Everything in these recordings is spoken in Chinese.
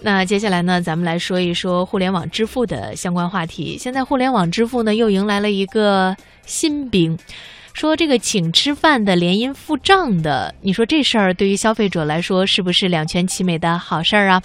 那接下来呢，咱们来说一说互联网支付的相关话题。现在互联网支付呢，又迎来了一个新兵。说这个请吃饭的联姻付账的，你说这事儿对于消费者来说是不是两全其美的好事儿啊？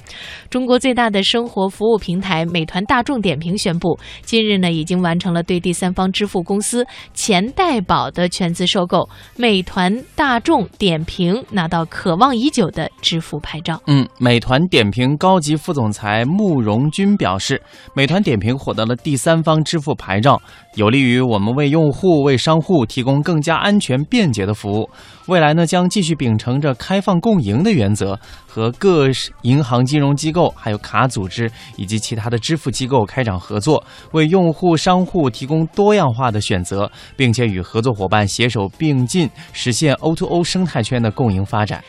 中国最大的生活服务平台美团大众点评宣布，今日呢已经完成了对第三方支付公司钱代宝的全资收购，美团大众点评拿到渴望已久的支付牌照。嗯，美团点评高级副总裁慕容军表示，美团点评获得了第三方支付牌照，有利于我们为用户、为商户提供。更加安全便捷的服务，未来呢将继续秉承着开放共赢的原则，和各银行、金融机构、还有卡组织以及其他的支付机构开展合作，为用户、商户提供多样化的选择，并且与合作伙伴携手并进，实现 O2O 生态圈的共赢发展。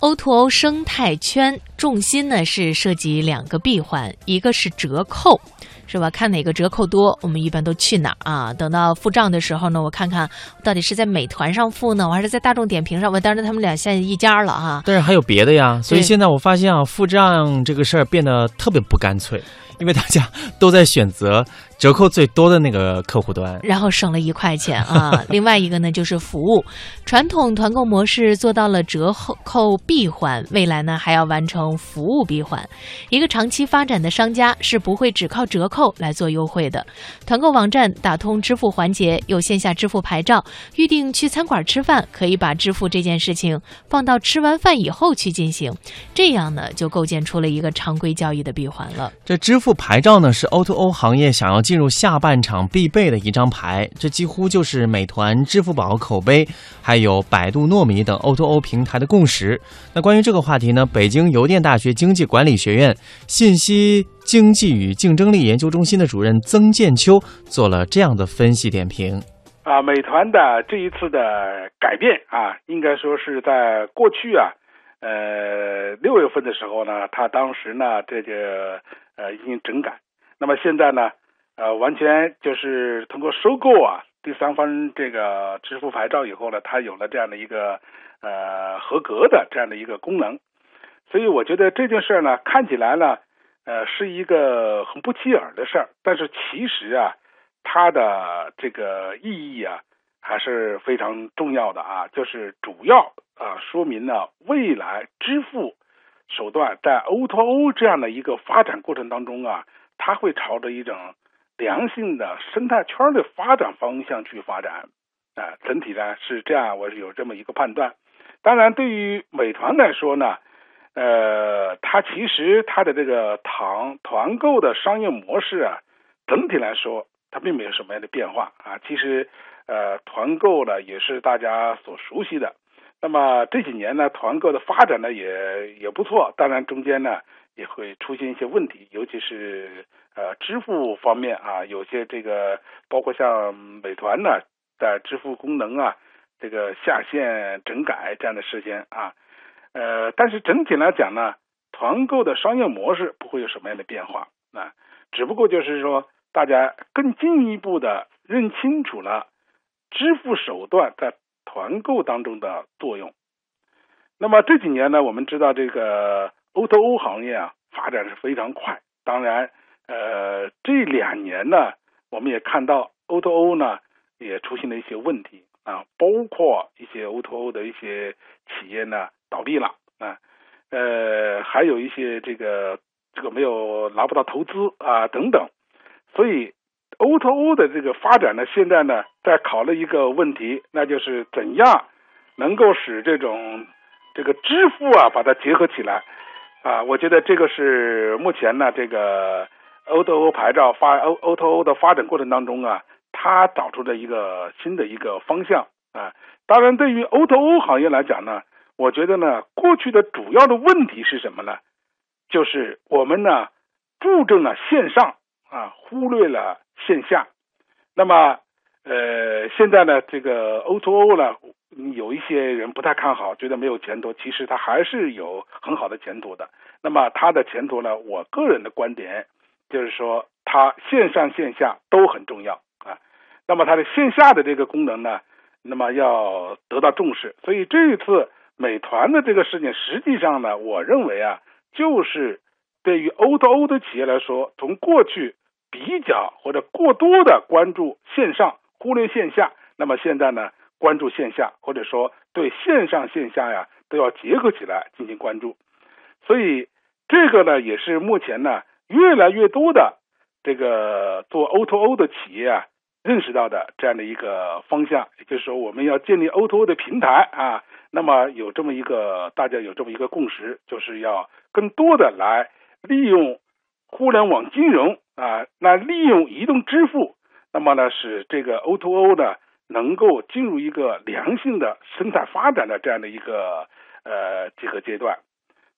O2O 生态圈重心呢是涉及两个闭环，一个是折扣。是吧？看哪个折扣多，我们一般都去哪啊？等到付账的时候呢，我看看到底是在美团上付呢，我还是在大众点评上？我当然他们俩现在一家了哈。但是还有别的呀，所以现在我发现啊，付账这个事儿变得特别不干脆，因为大家都在选择。折扣最多的那个客户端，然后省了一块钱啊。另外一个呢，就是服务，传统团购模式做到了折扣闭环，未来呢还要完成服务闭环。一个长期发展的商家是不会只靠折扣来做优惠的。团购网站打通支付环节，有线下支付牌照，预定去餐馆吃饭，可以把支付这件事情放到吃完饭以后去进行，这样呢就构建出了一个常规交易的闭环了。这支付牌照呢是 O to O 行业想要。进入下半场必备的一张牌，这几乎就是美团、支付宝、口碑，还有百度糯米等 O2O 平台的共识。那关于这个话题呢，北京邮电大学经济管理学院信息经济与竞争力研究中心的主任曾建秋做了这样的分析点评：啊，美团的这一次的改变啊，应该说是在过去啊，呃，六月份的时候呢，他当时呢，这个呃进行整改，那么现在呢。呃，完全就是通过收购啊，第三方这个支付牌照以后呢，它有了这样的一个呃合格的这样的一个功能，所以我觉得这件事呢，看起来呢，呃，是一个很不起眼的事儿，但是其实啊，它的这个意义啊，还是非常重要的啊，就是主要啊说明了未来支付手段在 O2O 这样的一个发展过程当中啊，它会朝着一种。良性的生态圈的发展方向去发展，啊，整体呢是这样，我是有这么一个判断。当然，对于美团来说呢，呃，它其实它的这个团团购的商业模式啊，整体来说它并没有什么样的变化啊。其实，呃，团购呢也是大家所熟悉的。那么这几年呢，团购的发展呢也也不错，当然中间呢也会出现一些问题，尤其是。呃，支付方面啊，有些这个包括像美团呢，的支付功能啊，这个下线整改这样的事情啊，呃，但是整体来讲呢，团购的商业模式不会有什么样的变化啊，只不过就是说，大家更进一步的认清楚了支付手段在团购当中的作用。那么这几年呢，我们知道这个 O to O 行业啊，发展是非常快，当然。呃，这两年呢，我们也看到 O to O 呢也出现了一些问题啊，包括一些 O to O 的一些企业呢倒闭了啊，呃，还有一些这个这个没有拿不到投资啊等等，所以 O to O 的这个发展呢，现在呢在考虑一个问题，那就是怎样能够使这种这个支付啊把它结合起来。啊，我觉得这个是目前呢这个。O2O O 牌照发 O O2O O 的发展过程当中啊，它找出了一个新的一个方向啊。当然，对于 O to O 行业来讲呢，我觉得呢，过去的主要的问题是什么呢？就是我们呢注重了线上啊，忽略了线下。那么，呃，现在呢，这个 O2O 呢，有一些人不太看好，觉得没有前途。其实它还是有很好的前途的。那么它的前途呢，我个人的观点。就是说，它线上线下都很重要啊。那么它的线下的这个功能呢，那么要得到重视。所以这一次美团的这个事情，实际上呢，我认为啊，就是对于 O2O 的企业来说，从过去比较或者过多的关注线上，忽略线下，那么现在呢，关注线下，或者说对线上线下呀都要结合起来进行关注。所以这个呢，也是目前呢越来越多的这个做 O2O o 的企业啊认识到的这样的一个方向，也就是说，我们要建立 O2O 的平台啊。那么有这么一个大家有这么一个共识，就是要更多的来利用互联网金融啊，那利用移动支付，那么呢使这个 O2O o 呢能够进入一个良性的生态发展的这样的一个呃这个阶段。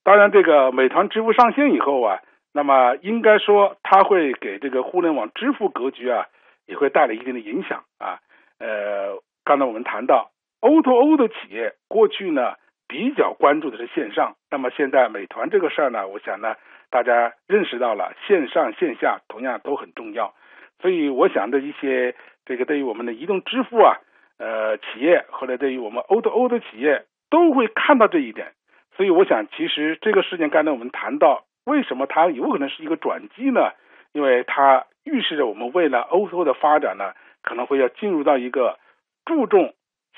当然，这个美团支付上线以后啊，那么应该说它会给这个互联网支付格局啊也会带来一定的影响啊。呃，刚才我们谈到。O2O 的企业过去呢比较关注的是线上，那么现在美团这个事儿呢，我想呢大家认识到了线上线下同样都很重要，所以我想的一些这个对于我们的移动支付啊，呃企业或者对于我们 O2O 的企业都会看到这一点，所以我想其实这个事件刚才我们谈到为什么它有可能是一个转机呢？因为它预示着我们未来 O2O 的发展呢可能会要进入到一个注重。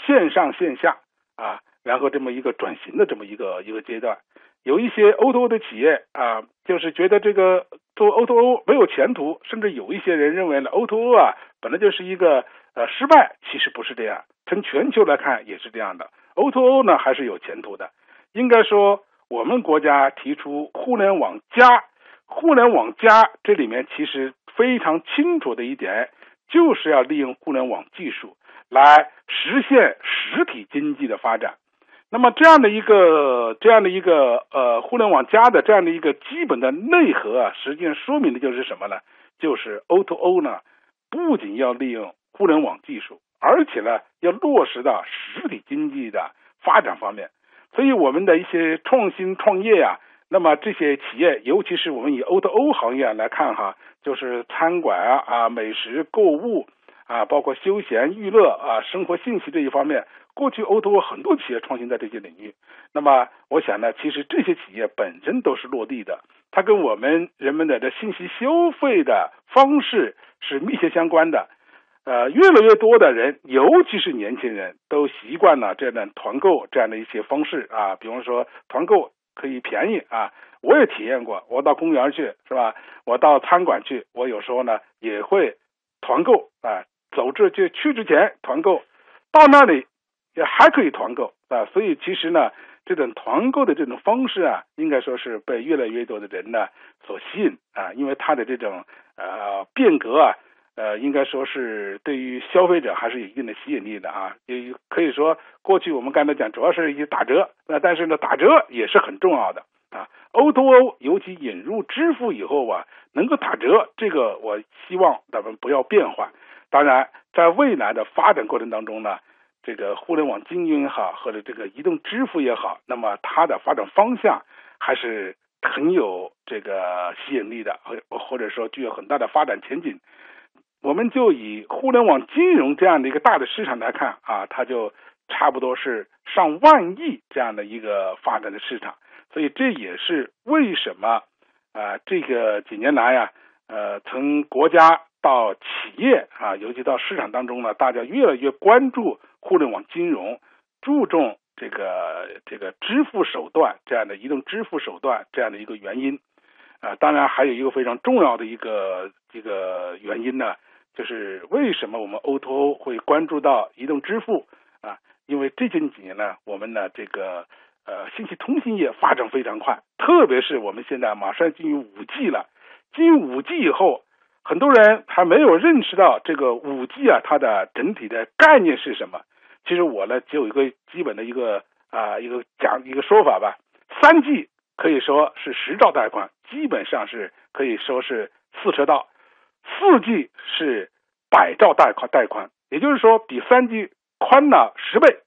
线上线下啊，然后这么一个转型的这么一个一个阶段，有一些 O2O 的企业啊，就是觉得这个做 O2O 没有前途，甚至有一些人认为呢，O2O 啊本来就是一个呃失败，其实不是这样，从全球来看也是这样的，O2O 呢还是有前途的。应该说，我们国家提出互联网加，互联网加这里面其实非常清楚的一点，就是要利用互联网技术。来实现实体经济的发展，那么这样的一个这样的一个呃互联网加的这样的一个基本的内核啊，实际上说明的就是什么呢？就是 O2O O 呢，不仅要利用互联网技术，而且呢要落实到实体经济的发展方面。所以我们的一些创新创业呀，那么这些企业，尤其是我们以 O2O 行业来看哈，就是餐馆啊啊美食购物。啊，包括休闲娱乐啊，生活信息这一方面，过去 O2O 很多企业创新在这些领域。那么，我想呢，其实这些企业本身都是落地的，它跟我们人们的这信息消费的方式是密切相关的。呃，越来越多的人，尤其是年轻人，都习惯了这样的团购这样的一些方式啊。比方说，团购可以便宜啊，我也体验过。我到公园去是吧？我到餐馆去，我有时候呢也会团购啊。走这就去之前团购，到那里也还可以团购啊，所以其实呢，这种团购的这种方式啊，应该说是被越来越多的人呢所吸引啊，因为它的这种呃变革啊，呃应该说是对于消费者还是有一定的吸引力的啊，也可以说过去我们刚才讲主要是一打折，那但是呢打折也是很重要的啊，O2O 尤其引入支付以后啊，能够打折，这个我希望咱们不要变化。当然，在未来的发展过程当中呢，这个互联网金融也好，或者这个移动支付也好，那么它的发展方向还是很有这个吸引力的，或或者说具有很大的发展前景。我们就以互联网金融这样的一个大的市场来看啊，它就差不多是上万亿这样的一个发展的市场。所以这也是为什么啊，这个几年来呀，呃，从国家。到企业啊，尤其到市场当中呢，大家越来越关注互联网金融，注重这个这个支付手段这样的移动支付手段这样的一个原因啊。当然，还有一个非常重要的一个这个原因呢，就是为什么我们 O2O 会关注到移动支付啊？因为最近几年呢，我们呢这个呃信息通信业发展非常快，特别是我们现在马上进入五 G 了，进入五 G 以后。很多人还没有认识到这个五 G 啊，它的整体的概念是什么？其实我呢，只有一个基本的一个啊一个讲一个说法吧。三 G 可以说是十兆带宽，基本上是可以说是四车道；四 G 是百兆带宽带宽，也就是说比三 G 宽了十倍。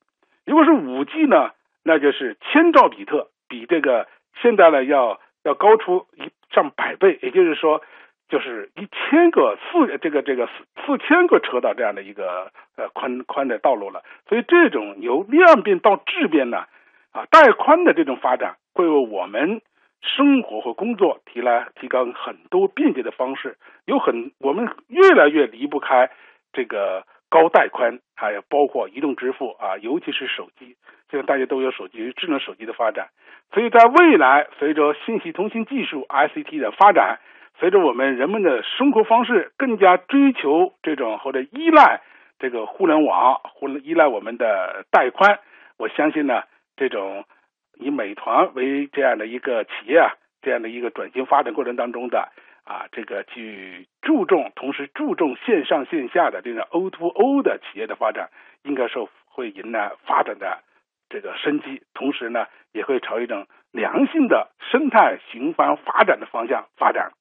如果是五 G 呢，那就是千兆比特，比这个现在呢要要高出一上百倍。也就是说。就是一千个四这个这个四四千个车道这样的一个呃宽宽的道路了，所以这种由量变到质变呢，啊带宽的这种发展会为我们生活和工作提来提高很多便捷的方式，有很我们越来越离不开这个高带宽，还有包括移动支付啊，尤其是手机，现在大家都有手机，智能手机的发展，所以在未来随着信息通信技术 ICT 的发展，随着我们人们的生活方式更加追求这种或者依赖这个互联网或者依赖我们的带宽，我相信呢这种。以美团为这样的一个企业啊，这样的一个转型发展过程当中的啊，这个去注重，同时注重线上线下的这种 O to O 的企业的发展，应该说会迎来发展的这个生机，同时呢，也会朝一种良性的生态循环发展的方向发展。